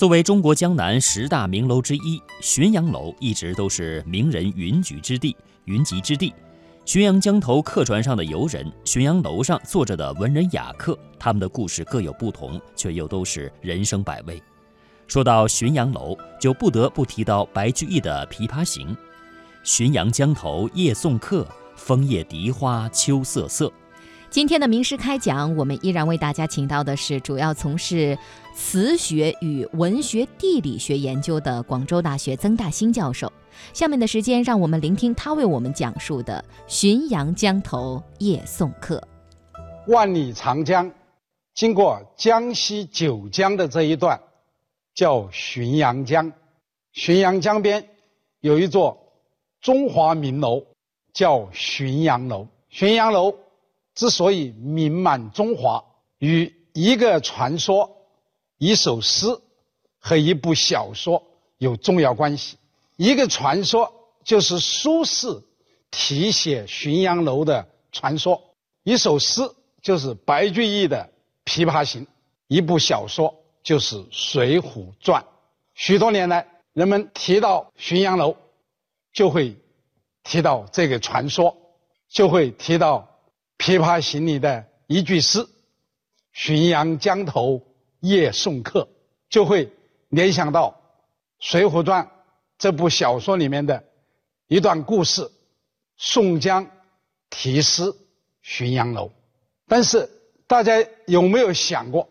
作为中国江南十大名楼之一，浔阳楼一直都是名人云集之地、云集之地。浔阳江头客船上的游人，浔阳楼上坐着的文人雅客，他们的故事各有不同，却又都是人生百味。说到浔阳楼，就不得不提到白居易的《琵琶行》：“浔阳江头夜送客，枫叶荻花秋瑟瑟。”今天的名师开讲，我们依然为大家请到的是主要从事词学与文学地理学研究的广州大学曾大兴教授。下面的时间，让我们聆听他为我们讲述的《浔阳江头夜送客》。万里长江经过江西九江的这一段叫浔阳江，浔阳江边有一座中华名楼叫浔阳楼，浔阳楼。之所以名满中华，与一个传说、一首诗和一部小说有重要关系。一个传说就是苏轼题写浔阳楼的传说，一首诗就是白居易的《琵琶行》，一部小说就是《水浒传》。许多年来，人们提到浔阳楼，就会提到这个传说，就会提到。《琵琶行》里的一句诗：“浔阳江头夜送客”，就会联想到《水浒传》这部小说里面的一段故事：宋江题诗浔阳楼。但是，大家有没有想过，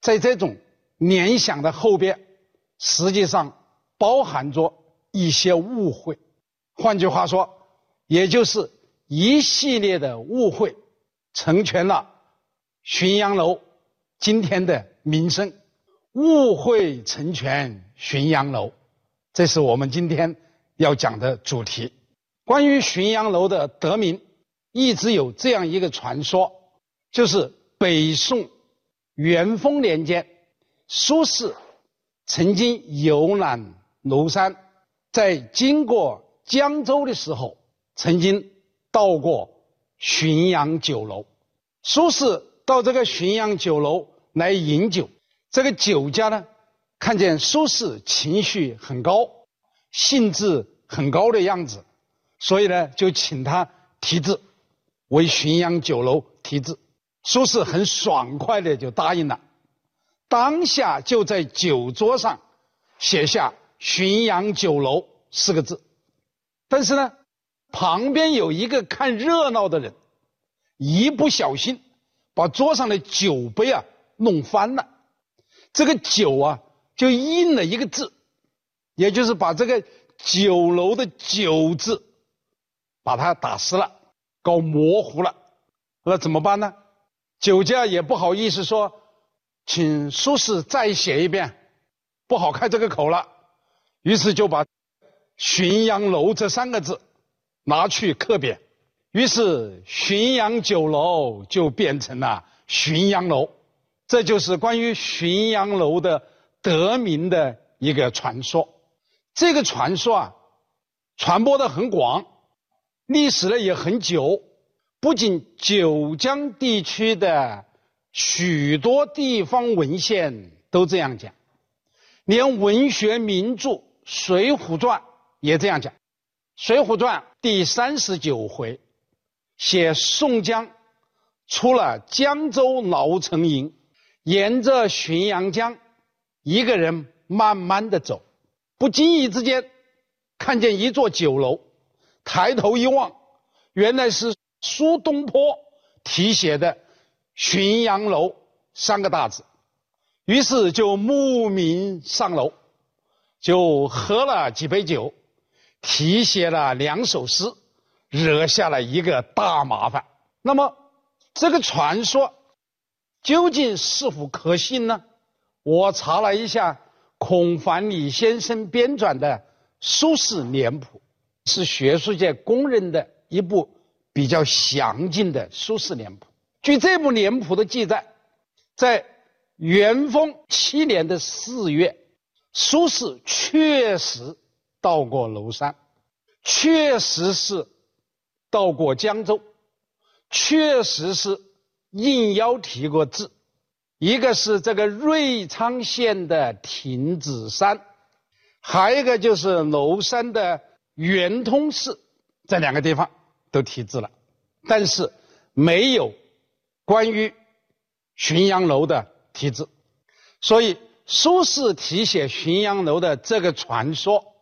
在这种联想的后边，实际上包含着一些误会？换句话说，也就是。一系列的误会，成全了浔阳楼今天的名声。误会成全浔阳楼，这是我们今天要讲的主题。关于浔阳楼的得名，一直有这样一个传说，就是北宋元丰年间，苏轼曾经游览庐山，在经过江州的时候，曾经。到过浔阳酒楼，苏轼到这个浔阳酒楼来饮酒。这个酒家呢，看见苏轼情绪很高，兴致很高的样子，所以呢，就请他题字，为浔阳酒楼题字。苏轼很爽快的就答应了，当下就在酒桌上写下“浔阳酒楼”四个字。但是呢。旁边有一个看热闹的人，一不小心把桌上的酒杯啊弄翻了，这个酒啊就印了一个字，也就是把这个酒楼的酒字把它打湿了，搞模糊了。那怎么办呢？酒家也不好意思说，请苏轼再写一遍，不好开这个口了，于是就把“浔阳楼”这三个字。拿去刻匾，于是浔阳酒楼就变成了浔阳楼，这就是关于浔阳楼的得名的一个传说。这个传说啊，传播的很广，历史呢也很久。不仅九江地区的许多地方文献都这样讲，连文学名著《水浒传》也这样讲。《水浒传》第三十九回，写宋江出了江州牢城营，沿着浔阳江，一个人慢慢的走，不经意之间，看见一座酒楼，抬头一望，原来是苏东坡题写的“浔阳楼”三个大字，于是就慕名上楼，就喝了几杯酒。题写了两首诗，惹下了一个大麻烦。那么，这个传说究竟是否可信呢？我查了一下孔繁礼先生编撰的《苏轼年谱》，是学术界公认的一部比较详尽的苏轼年谱。据这部年谱的记载，在元丰七年的四月，苏轼确实。到过庐山，确实是到过江州，确实是应邀题过字，一个是这个瑞昌县的亭子山，还有一个就是娄山的圆通寺，这两个地方都题字了，但是没有关于浔阳楼的题字，所以苏轼题写浔阳楼的这个传说，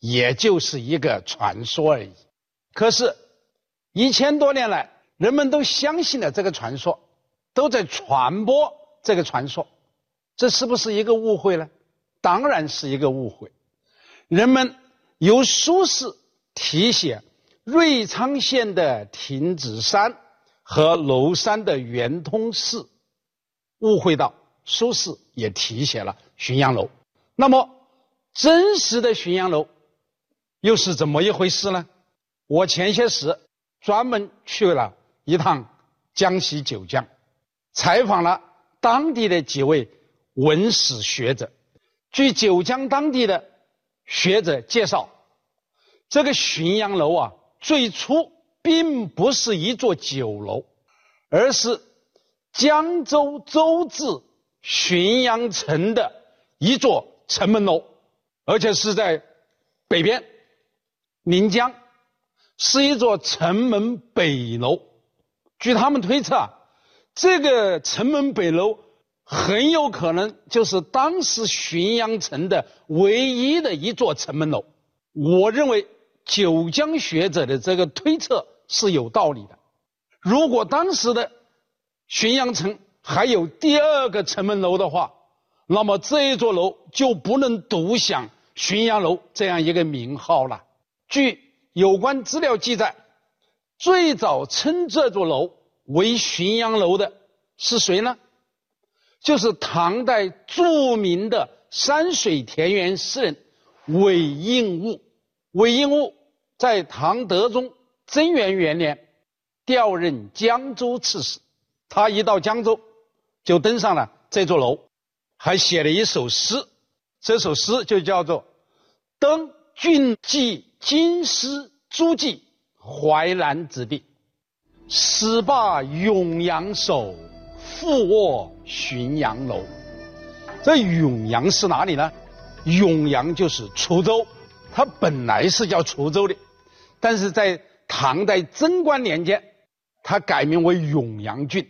也就是一个传说而已。可是，一千多年来，人们都相信了这个传说，都在传播。这个传说，这是不是一个误会呢？当然是一个误会。人们由苏轼题写瑞昌县的亭子山和娄山的圆通寺，误会到苏轼也题写了浔阳楼。那么，真实的浔阳楼又是怎么一回事呢？我前些时专门去了一趟江西九江，采访了。当地的几位文史学者，据九江当地的学者介绍，这个浔阳楼啊，最初并不是一座酒楼，而是江州州治浔阳城的一座城门楼，而且是在北边临江，是一座城门北楼。据他们推测啊。这个城门北楼很有可能就是当时浔阳城的唯一的一座城门楼。我认为九江学者的这个推测是有道理的。如果当时的浔阳城还有第二个城门楼的话，那么这一座楼就不能独享浔阳楼这样一个名号了。据有关资料记载，最早称这座楼。为浔阳楼的是谁呢？就是唐代著名的山水田园诗人韦应物。韦应物在唐德宗贞元元年调任江州刺史，他一到江州就登上了这座楼，还写了一首诗。这首诗就叫做《登郡记京师诸暨淮南子弟》。始罢永阳守，复卧浔阳楼。这永阳是哪里呢？永阳就是滁州，它本来是叫滁州的，但是在唐代贞观年间，它改名为永阳郡，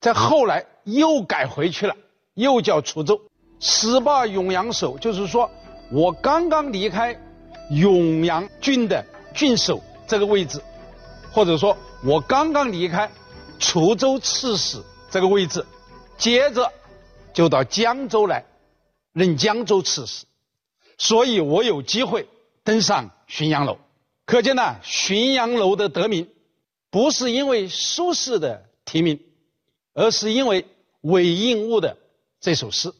在后来又改回去了，又叫滁州。始罢永阳守，就是说我刚刚离开永阳郡的郡守这个位置，或者说。我刚刚离开滁州刺史这个位置，接着就到江州来任江州刺史，所以我有机会登上浔阳楼。可见呢，浔阳楼的得名不是因为苏轼的题名，而是因为韦应物的这首诗。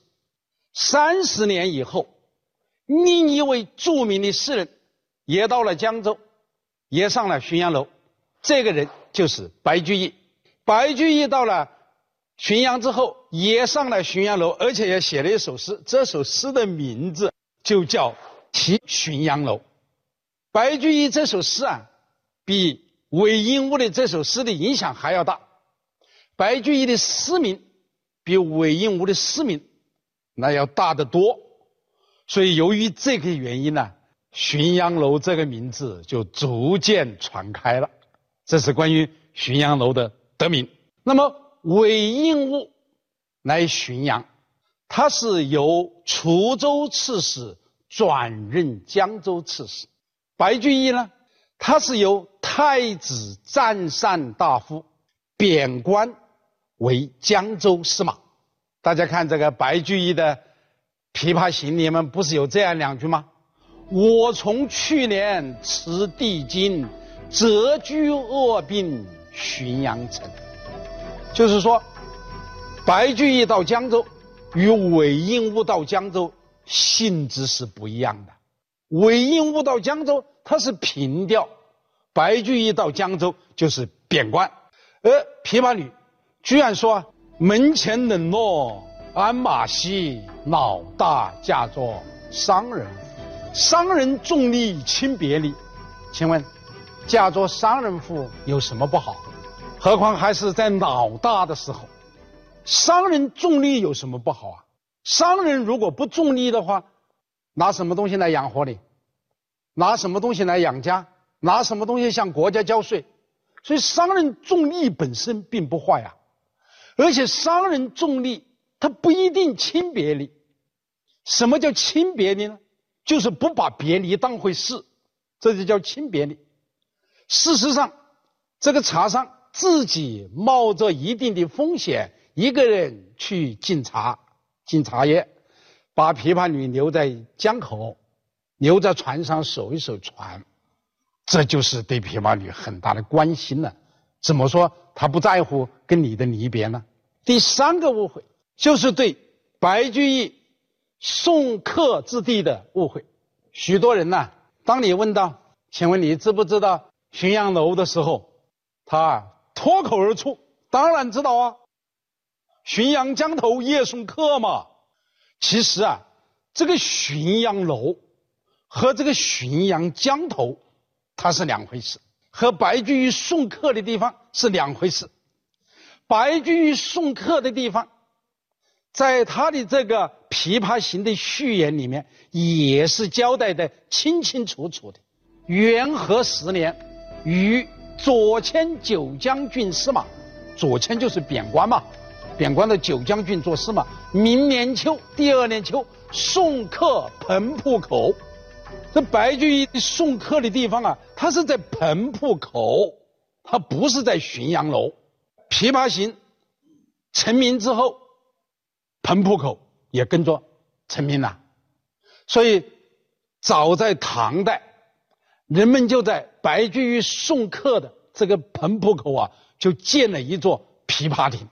三十年以后，另一位著名的诗人也到了江州，也上了浔阳楼。这个人就是白居易。白居易到了浔阳之后，也上了浔阳楼，而且也写了一首诗。这首诗的名字就叫《题浔阳楼》。白居易这首诗啊，比韦应物的这首诗的影响还要大。白居易的诗名比韦应物的诗名那要大得多。所以，由于这个原因呢，浔阳楼这个名字就逐渐传开了。这是关于浔阳楼的得名。那么韦应物来浔阳，他是由滁州刺史转任江州刺史。白居易呢，他是由太子占善大夫贬官为江州司马。大家看这个白居易的《琵琶行》里面不是有这样两句吗？我从去年辞帝京。谪居卧病浔阳城，就是说，白居易到江州，与韦应物到江州性质是不一样的。韦应物到江州他是平调，白居易到江州就是贬官。而《琵琶女》居然说：“门前冷落鞍马稀，老大嫁作商人妇。商人重利轻别离。”请问？嫁作商人妇有什么不好？何况还是在老大的时候，商人重利有什么不好啊？商人如果不重利的话，拿什么东西来养活你？拿什么东西来养家？拿什么东西向国家交税？所以商人重利本身并不坏啊，而且商人重利他不一定亲别离。什么叫亲别离呢？就是不把别离当回事，这就叫亲别离。事实上，这个茶商自己冒着一定的风险，一个人去进茶、进茶叶，把琵琶女留在江口，留在船上守一守船。这就是对琵琶女很大的关心了。怎么说他不在乎跟你的离别呢？第三个误会就是对白居易送客之地的误会。许多人呢，当你问到“请问你知不知道浔阳楼”的时候，他脱口而出：“当然知道啊，浔阳江头夜送客嘛。”其实啊，这个浔阳楼和这个浔阳江头。它是两回事，和白居易送客的地方是两回事。白居易送客的地方，在他的这个《琵琶行》的序言里面也是交代的清清楚楚的。元和十年，与左迁九江郡司马，左迁就是贬官嘛，贬官到九江郡做司马。明年秋，第二年秋，送客彭浦口。这白居易送客的地方啊，他是在彭浦口，他不是在浔阳楼。《琵琶行》成名之后，彭浦口也跟着成名了。所以，早在唐代，人们就在白居易送客的这个彭浦口啊，就建了一座琵琶亭。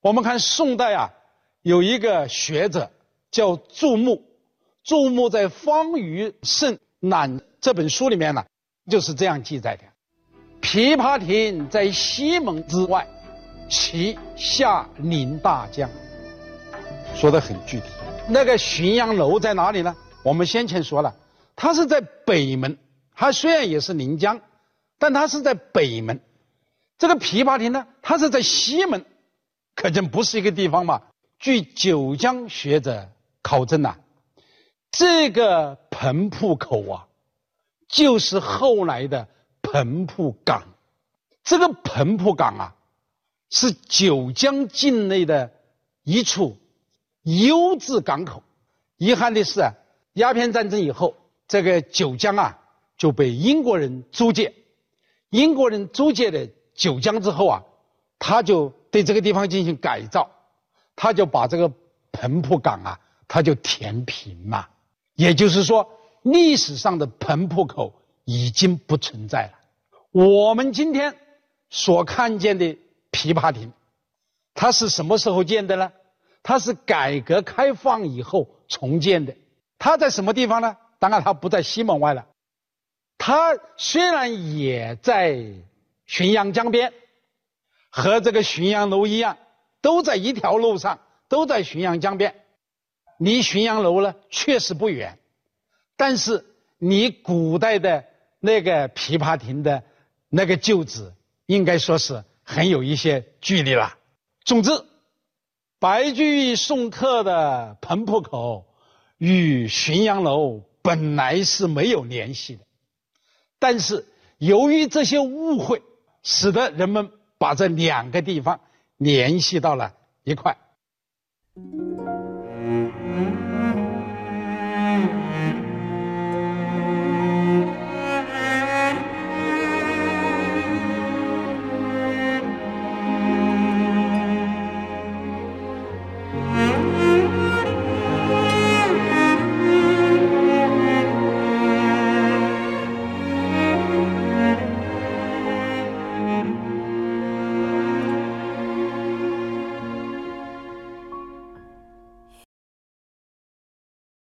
我们看宋代啊，有一个学者叫注目。注目在《方舆胜览》这本书里面呢，就是这样记载的：琵琶亭在西门之外，其下临大江。说的很具体。那个浔阳楼在哪里呢？我们先前说了，它是在北门。它虽然也是临江，但它是在北门。这个琵琶亭呢，它是在西门，可见不是一个地方嘛。据九江学者考证呐。这个彭浦口啊，就是后来的彭浦港。这个彭浦港啊，是九江境内的一处优质港口。遗憾的是啊，鸦片战争以后，这个九江啊就被英国人租借。英国人租借了九江之后啊，他就对这个地方进行改造，他就把这个彭浦港啊，他就填平了。也就是说，历史上的彭浦口已经不存在了。我们今天所看见的琵琶亭，它是什么时候建的呢？它是改革开放以后重建的。它在什么地方呢？当然，它不在西门外了。它虽然也在浔阳江边，和这个浔阳楼一样，都在一条路上，都在浔阳江边。离浔阳楼呢，确实不远，但是离古代的那个琵琶亭的那个旧址，应该说是很有一些距离了。总之，白居易送客的彭浦口与浔阳楼本来是没有联系的，但是由于这些误会，使得人们把这两个地方联系到了一块。